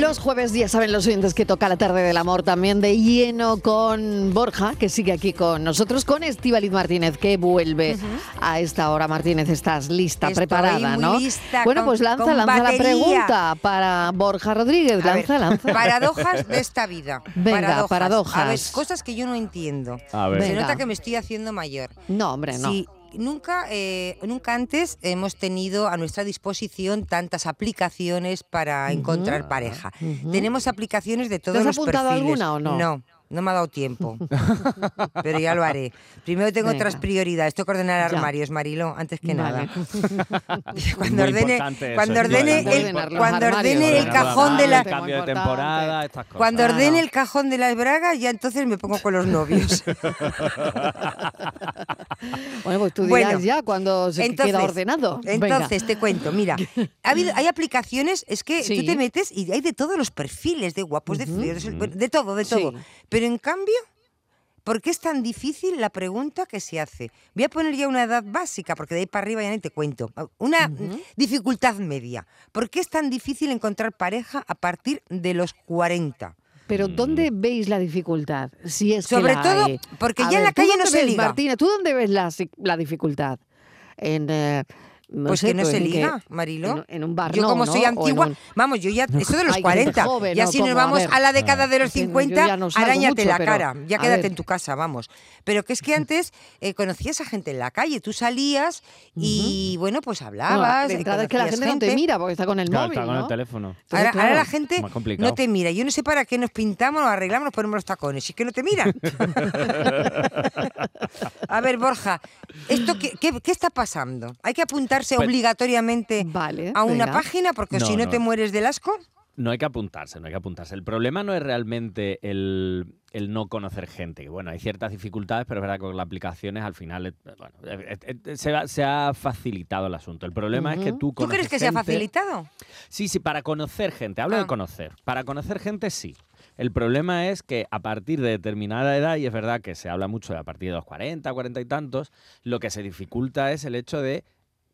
Los jueves, ya saben los oyentes que toca la tarde del amor también de lleno con Borja, que sigue aquí con nosotros, con Estivaliz Martínez, que vuelve a esta hora. Martínez, estás lista, Estoy preparada, muy ¿no? lista, bueno, con- pues lanza, lanza la pregunta para Borja Rodríguez. A ver, Lanza, lanza. Paradojas de esta vida. Venga, paradojas. A ver, cosas que yo no entiendo. A ver. Se Venga. nota que me estoy haciendo mayor. No, hombre, no. Nunca, eh, nunca antes hemos tenido a nuestra disposición tantas aplicaciones para encontrar pareja. Tenemos aplicaciones de todos has los apuntado a perfiles. alguna o no? No. No me ha dado tiempo, pero ya lo haré. Primero tengo Venga. otras prioridades. Tengo que ordenar Ya. armarios, Marilo, antes que Vale. nada. Cuando Muy ordene, eso, cuando ordene el, cuando ordene el cajón de la, cambio de temporada, estas cosas. cuando ordene el cajón de las bragas, ya entonces me pongo con los novios. Bueno, pues tú dirás Bueno, ya cuando se entonces, queda ordenado. Venga. Entonces, te cuento, mira, ha habido- hay aplicaciones, es que Sí. tú te metes y hay de todos los perfiles, de guapos, de feos, de todo, de Sí. todo. Pero en cambio, ¿por qué es tan difícil la pregunta que se hace? Voy a poner ya una edad básica, porque de ahí para arriba ya ni te cuento. Una dificultad media. ¿Por qué es tan difícil encontrar pareja a partir de los 40? Pero ¿dónde veis la dificultad? Si es que Sobre la todo, hay. porque A ya en la ¿tú calle no se ves, liga. Martina, ¿tú dónde ves la, la dificultad? En, eh, no Pues sé, que no se liga, Marilo. En, en un bar Yo no, como ¿no? soy antigua, un- vamos, yo ya, eso de los Hay gente 40, joven, ya ¿no? si nos Como, a vamos ver. a, la década de los Es que yo 50, ya no salgo aráñate mucho, la pero, cara, ya quédate en tu casa, vamos. Pero que es que antes eh, conocías a gente en la calle, tú salías y bueno, pues Bueno, hablabas. de eh, entrada es que la gente, no te mira porque está con el Claro, móvil, está con ¿no? el teléfono. Entonces, Ahora, la gente no te mira. Yo no sé para qué nos pintamos, nos arreglamos, nos ponemos los tacones. Si es que no te miran. a ver, Borja, ¿esto qué, qué- qué está pasando? ¿Hay que apuntarse Pues- obligatoriamente Vale, a una venga. página? Porque No, si no, no. te mueres del asco. No hay que apuntarse, no hay que apuntarse. El problema no es realmente el, el no conocer gente. Bueno, hay ciertas dificultades, pero es verdad que con las aplicaciones al final bueno, se, ha- se ha facilitado el asunto. El problema es que tú ¿Tú conoces crees que se ha gente- facilitado? Sí, sí, para conocer gente. Hablo Ah. de conocer. Para conocer gente, sí. El problema es que a partir de determinada edad, y es verdad que se habla mucho de a partir de los 40, 40 y tantos, lo que se dificulta es el hecho de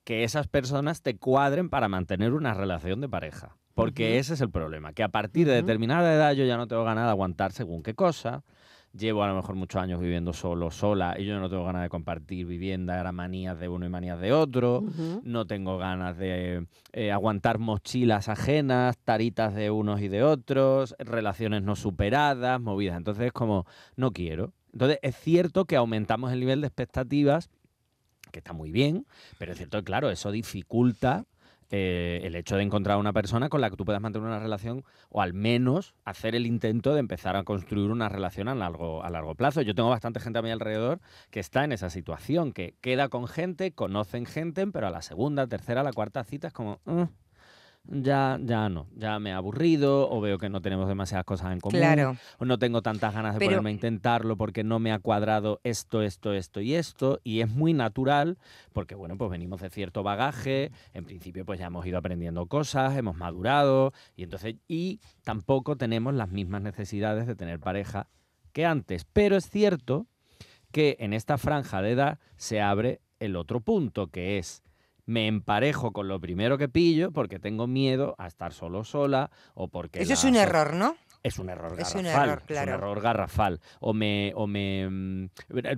que esas personas te cuadren para mantener una relación de pareja. Porque ese es el problema, que a partir de determinada edad yo ya no tengo ganas de aguantar según qué cosa. Llevo a lo mejor muchos años viviendo solo, sola, y yo no tengo ganas de compartir vivienda, era manías de uno y manías de otro no tengo ganas de eh, aguantar mochilas ajenas, taritas de unos y de otros, relaciones no superadas, movidas. Entonces es como, no quiero. Entonces es cierto que aumentamos el nivel de expectativas, que está muy bien, pero es cierto que, claro, eso dificulta eh, el hecho de encontrar una persona con la que tú puedas mantener una relación o al menos hacer el intento de empezar a construir una relación a largo, a largo plazo. Yo tengo bastante gente a mi alrededor que está en esa situación, que queda con gente, conocen gente, pero a la segunda, tercera, la cuarta cita es como... "Mm, ya, ya no, ya me he aburrido o veo que no tenemos demasiadas cosas en común Claro. o no tengo tantas ganas de Pero- ponerme a intentarlo porque no me ha cuadrado esto, esto, esto y esto. Y es muy natural porque, bueno, pues venimos de cierto bagaje. En principio, pues ya hemos ido aprendiendo cosas, hemos madurado y entonces, y tampoco tenemos las mismas necesidades de tener pareja que antes. Pero es cierto que en esta franja de edad se abre el otro punto, que es me emparejo con lo primero que pillo porque tengo miedo a estar solo sola o porque Eso es un error, ¿no? es un error Es garrafal. un error, Es claro. un error garrafal. O me, o me mm,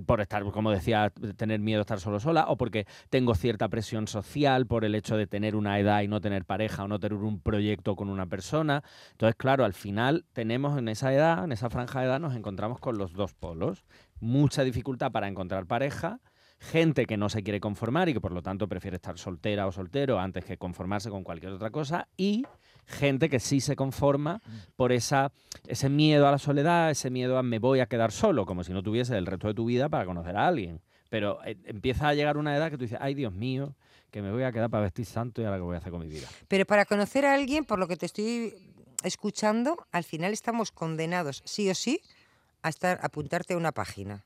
por estar, como decía, tener miedo a estar solo sola, o porque tengo cierta presión social por el hecho de tener una edad y no tener pareja o no tener un proyecto con una persona. Entonces, claro, al final tenemos en esa edad, en esa franja de edad, nos encontramos con los dos polos. Mucha dificultad para encontrar pareja. Gente que no se quiere conformar y que por lo tanto prefiere estar soltera o soltero antes que conformarse con cualquier otra cosa. Y gente que sí se conforma por esa, ese miedo a la soledad, ese miedo a me voy a quedar solo, como si no tuviese el resto de tu vida para conocer a alguien. Pero eh, empieza a llegar una edad que tú dices, ay Dios mío, que me voy a quedar para vestir santo y ahora qué voy a hacer con mi vida. Pero para conocer a alguien, por lo que te estoy escuchando, al final estamos condenados, sí o sí, a estar, a apuntarte a una página.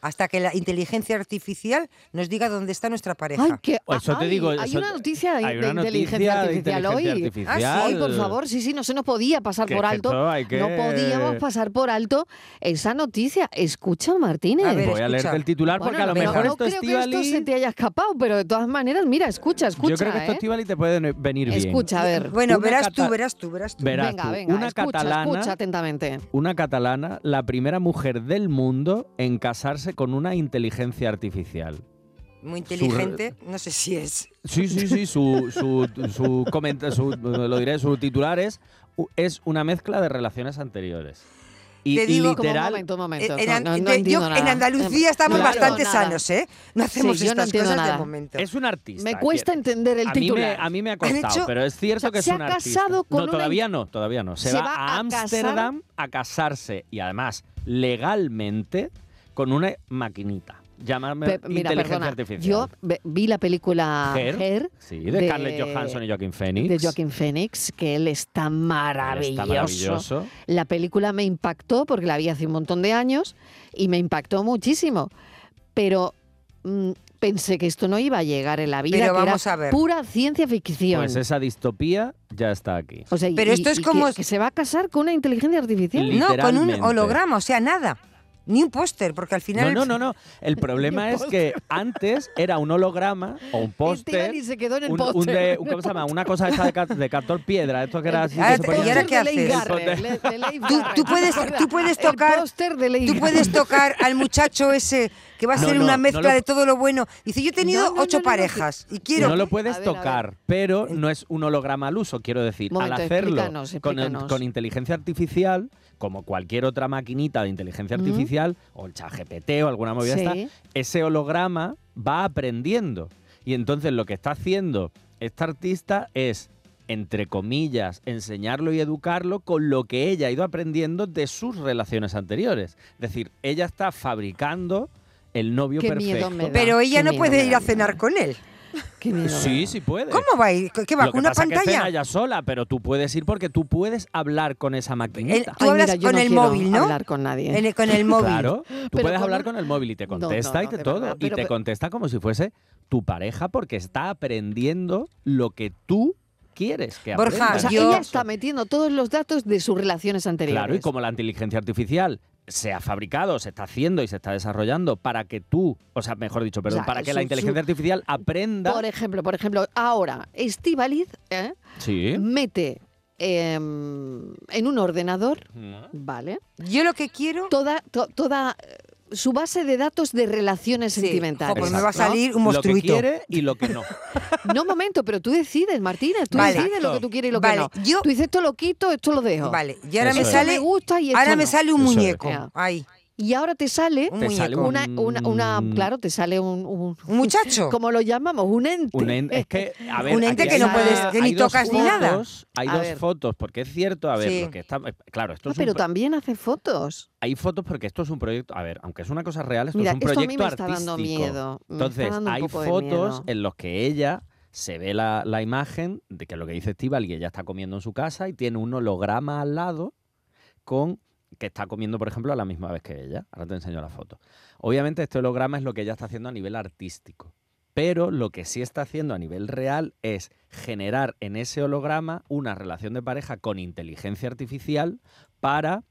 Hasta que la inteligencia artificial nos diga dónde está nuestra pareja. Ay, que, O eso te ay, digo, hay eso una noticia de, hay de una inteligencia noticia de artificial inteligencia hoy. artificial. Ay, por favor, sí, sí, no se nos podía pasar Que por que alto. que- No podíamos pasar por alto esa noticia. Escucha, Martínez. A ver, Voy a leerte el titular porque Bueno, a lo pero mejor no esto creo que esto se te haya escapado, pero de todas maneras, mira, escucha, escucha. Yo creo que esto ¿eh? Estivali te puede venir bien. Escucha, a ver. Bueno, verás cata- tú, verás tú, verás tú. Verás venga, tú, venga, una escucha, catalana- escucha atentamente. Una catalana, la primera mujer del mundo en casarse con una inteligencia artificial. Muy inteligente, no sé si es. Sí, sí, sí, su, su, su, comenta- su- lo diré, su titular es, es una mezcla de relaciones anteriores. Y, Te y digo- Como un literal, momento, un momento. En, no, An- no- no de- entiendo yo- en Andalucía estamos Claro. bastante Nada. sanos, ¿eh? No hacemos Sí, no estas cosas de nada. momento. es un artista. Me cuesta entender el a mí, me, titular. a mí me ha costado, hecho- pero es cierto o sea, que es se un ha artista. casado con no, una- todavía no, todavía no. Se, Se va, va a a casar- Ámsterdam a casarse y además legalmente con una maquinita. Llamarme Pe- mira, inteligencia perdona, artificial. yo vi la película Her, Her, sí, de, Scarlett Johansson y Joaquin Phoenix. de Joaquin Phoenix, que él está Él maravilloso. Está maravilloso. La película me impactó porque la vi hace un montón de años y me impactó muchísimo. Pero mm, pensé que esto no iba a llegar en la vida, Pero que vamos era a ver. pura ciencia ficción. Pues esa distopía ya está aquí. O sea, y- Pero esto y- es y como- que, que se va a casar con una inteligencia artificial. No, con un holograma, o sea, nada. Ni un póster, porque al final. No, no, no, no. El problema es que antes era un holograma o un póster. Y se quedó en el un- de- un- ¿Cómo se llama? Una cosa esta de, ca- de cartón piedra. Esto que era así. que ¿y ahora qué haces? Tú- puedes- tú puedes tocar- El Tú puedes tocar al muchacho ese que va a No, ser no, una no mezcla lo- de todo lo bueno. Dice, yo he tenido ocho parejas y quiero... No lo puedes ver, tocar, pero no es un holograma al uso, quiero decir. Momento, al hacerlo explícanos, con, explícanos. con inteligencia artificial, como cualquier otra maquinita de inteligencia Ujú. Artificial, o el chat GPT o alguna movida Sí. esta, ese holograma va aprendiendo. Y entonces lo que está haciendo esta artista es, entre comillas, enseñarlo y educarlo con lo que ella ha ido aprendiendo de sus relaciones anteriores. Es decir, ella está fabricando el novio Qué miedo perfecto. me da. Pero ella Qué no miedo puede ir a cenar con él. Qué miedo me Sí, sí puede. ¿Cómo va a ir? ¿Qué va? Lo ¿Con que una pasa es que cena pantalla? ella sola, pero tú puedes ir porque tú puedes hablar con esa maquinita. El- Tú Ay, hablas mira, con no el móvil, ¿no? hablar con nadie. En el- con el móvil. Claro, tú Pero puedes con hablar con el móvil y te No, no, contesta y te todo. verdad, y te pero- contesta como si fuese tu pareja porque está aprendiendo lo que tú quieres que Borja, aprenda. O sea, yo- ella está metiendo todos los datos de sus relaciones anteriores. Claro, y como la inteligencia artificial se ha fabricado, se está haciendo y se está desarrollando para que tú, o sea, mejor dicho, perdón, O sea, para que su- la inteligencia su- artificial aprenda. Por ejemplo, por ejemplo, ahora, Estivaliz ¿eh? Sí. mete em, en un ordenador, ¿vale? Yo lo que quiero... Toda, to- toda eh, su base de datos de relaciones Sí, sentimentales. jo, pues me va a salir un Lo que monstruito. quiere y lo que no. No, un momento, pero tú decides, Martínez. Tú Vale. decides lo que tú quieres y lo Vale, que no. yo- Tú dices, esto lo quito, esto lo dejo. Vale, y ahora Eso me es. Sale... me gusta y Ahora me sale un Eso muñeco. Ahí, Y ahora te sale un Te sale muñeco. una, una, una, un- claro, te sale un, un, ¿Un muchacho? como lo llamamos, un ente. Un en- es que, a ver, Un ente aquí que hay no puedes- que ni hay dos tocas ni nada. fotos- Hay A dos ver. fotos, porque es cierto, a ver, Sí. lo que está. eh, Claro, esto Ah, es un pero también hace fotos. hay fotos porque esto es un proyecto. A ver, aunque es una cosa real, esto Mira, es un esto a mí proyecto me está dando artístico. miedo. Me está Entonces, dando un hay fotos en los que ella se ve la, la imagen de que lo que dice Estival y ella está comiendo en su casa y tiene un holograma al lado con que está comiendo, por ejemplo, a la misma vez que ella. Ahora te enseño la foto. Obviamente este holograma es lo que ella está haciendo a nivel artístico. Pero lo que sí está haciendo a nivel real es generar en ese holograma una relación de pareja con inteligencia artificial para,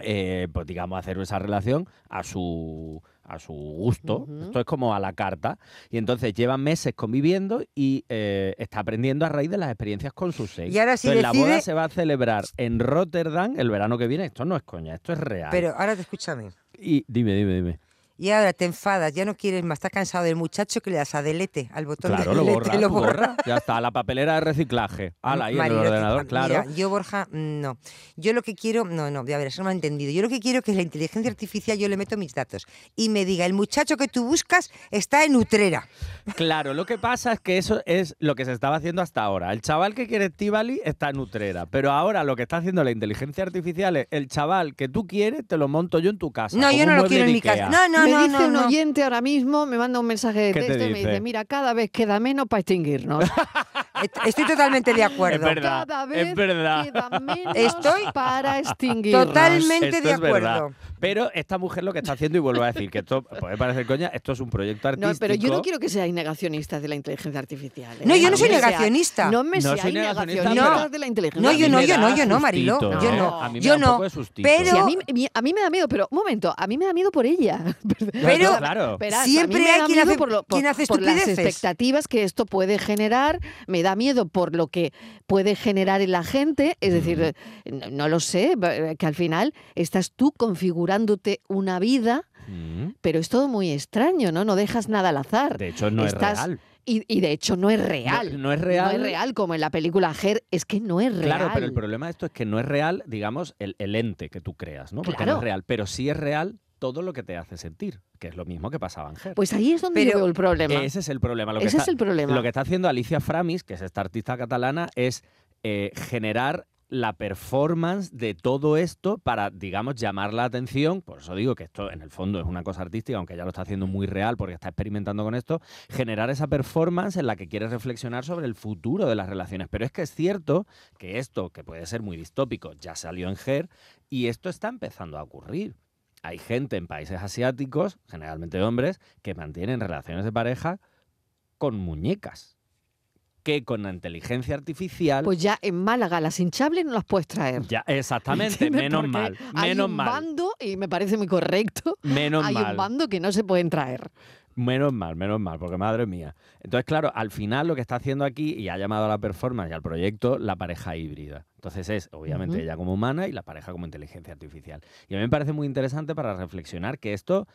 eh, pues digamos, hacer esa relación a su, a su gusto. Esto es como a la carta. Y entonces llevan meses conviviendo y eh, está aprendiendo a raíz de las experiencias con sus ex. Y ahora si Entonces, la boda decide- se va a celebrar en Rotterdam el verano que viene. Esto no es coña, esto es real. Pero ahora te escúchame. Y dime, dime, dime. Y ahora te enfadas, ya no quieres más, estás cansado del muchacho que le das a delete, al botón Claro, de lo delete, borra, lo tú borra. borra. Ya está, la papelera de reciclaje. Ala, ahí en el ordenador, claro. yo, Borja, mm, no. Yo lo que quiero, no, no, ya verás, no me han entendido. Yo lo que quiero es que la inteligencia artificial yo le meto mis datos y me diga, el muchacho que tú buscas está en Utrera. Claro, lo que pasa es que eso es lo que se estaba haciendo hasta ahora. El chaval que quiere Estivali está en Utrera, pero ahora lo que está haciendo la inteligencia artificial es el chaval que tú quieres te lo monto yo en tu casa. No, yo no lo quiero en mi casa. No, no, me no, dice no, un oyente ahora mismo, me manda un mensaje de ¿Qué te texto y me dice, mira, cada vez queda menos para extinguirnos. Est- Estoy totalmente de acuerdo. Es verdad, Cada es vez verdad. queda menos Estoy para extinguirnos. Totalmente Esto de es verdad. acuerdo. Pero esta mujer lo que está haciendo, y vuelvo a decir que esto puede parecer coña, esto es un proyecto No, artístico. pero yo no quiero que seáis negacionistas de la inteligencia artificial. ¿eh? No, yo no soy negacionista. No me No soy negacionista, negacionistas pero- de la inteligencia No, yo no, yo no, yo no, sustito, yo ¿eh? no, A mí me yo da un no, poco de sustito. pero- Sí, a, mí, mi- a mí me da miedo, pero un momento, a mí me da miedo por ella. Pero- claro. Siempre hay da quien miedo hace- por, lo- por- quien hace por las expectativas que esto puede generar, me da miedo por lo que puede generar en la gente, es decir, no, no lo sé, eh, que al final estás tú configurándote una vida, Mm. pero es todo muy extraño, ¿no? No dejas nada al azar. De hecho, no Estás- es real. Y, y de hecho no es real. No, no es real. No es real, como en la película Her, es que no es real. Claro, pero el problema de esto es que no es real, digamos, el, el ente que tú creas, ¿no? Porque no es real. Pero sí es real todo lo que te hace sentir, que es lo mismo que pasaba en Her. Pues ahí es donde yo Pero veo el problema. Ese es el problema. Lo que Ese está, es el problema. Lo que está haciendo Alicia Framis, que es esta artista catalana, es eh, generar la performance de todo esto para, digamos, llamar la atención. Por eso digo que esto en el fondo es una cosa artística, aunque ella lo está haciendo muy real porque está experimentando con esto, generar esa performance en la que quiere reflexionar sobre el futuro de las relaciones. Pero es que es cierto que esto, que puede ser muy distópico, ya salió en Her y esto está empezando a ocurrir. Hay gente en países asiáticos, generalmente hombres, que mantienen relaciones de pareja con muñecas. Que con la inteligencia artificial. Pues ya en Málaga las hinchables no las puedes traer. ya, exactamente, menos mal. Hay un mal. bando, y me parece muy correcto, Menos hay mal. un bando que no se pueden traer. Menos mal, menos mal, porque madre mía. Entonces, claro, al final lo que está haciendo aquí, y ha llamado a la performance y al proyecto, la pareja híbrida. Entonces es, obviamente, ella como humana y la pareja como inteligencia artificial. Y a mí me parece muy interesante para reflexionar que esto,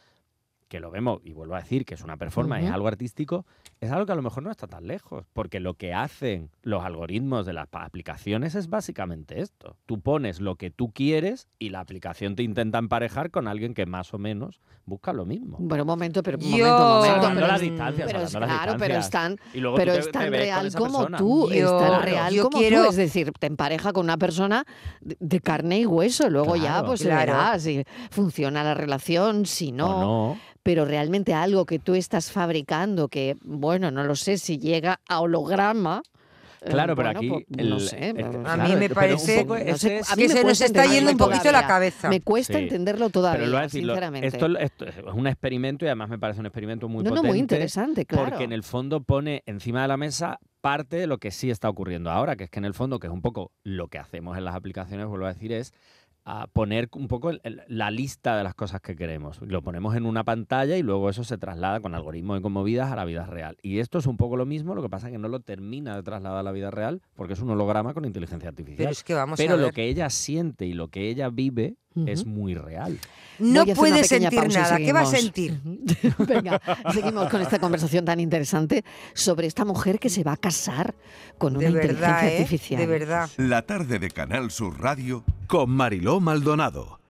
que lo vemos, y vuelvo a decir que es una performance, es Ujú. algo artístico, es algo que a lo mejor no está tan lejos. Porque lo que hacen los algoritmos de las aplicaciones es básicamente esto. Tú pones lo que tú quieres y la aplicación te intenta emparejar con alguien que más o menos busca lo mismo. Bueno, un momento, pero un Yo- momento, un momento. Pero las es- distancias, pero es las claro, pero distancias. están, Y luego pero es te tan real como persona. tú, es Yo- tan real yo como quiero- tú, es decir, te empareja con una persona de, de carne y hueso, luego ya pues Claro. se verá si funciona la relación, si ¿O no, no? Pero realmente algo que tú estás fabricando que, bueno, no lo sé si llega a holograma. eh, Claro, pero bueno, aquí pues, el- no sé. el- pero- A mí me parece- poco no ese sé, es- a mí que me se nos está yendo un poquito la cabeza. Me cuesta Sí. entenderlo todavía, Pero lo voy a decir, sinceramente. esto, esto es un experimento y además me parece un experimento muy no, no, potente. muy interesante, claro. Porque en el fondo pone encima de la mesa parte de lo que sí está ocurriendo ahora, que es que en el fondo, que es un poco lo que hacemos en las aplicaciones, vuelvo a decir, es a poner un poco el- el- la lista de las cosas que queremos. Lo ponemos en una pantalla y luego eso se traslada con algoritmos y con movidas a la vida real. Y esto es un poco lo mismo, lo que pasa es que no lo termina de trasladar a la vida real porque es un holograma con inteligencia artificial. Pero es que vamos Pero a lo ver. que ella siente y lo que ella vive es muy real. No puede sentir nada. ¿Qué va a sentir? Venga, seguimos con esta conversación tan interesante sobre esta mujer que se va a casar con una De verdad, inteligencia ¿eh? artificial. De verdad. La tarde de Canal Sur Radio Con Mariló Maldonado.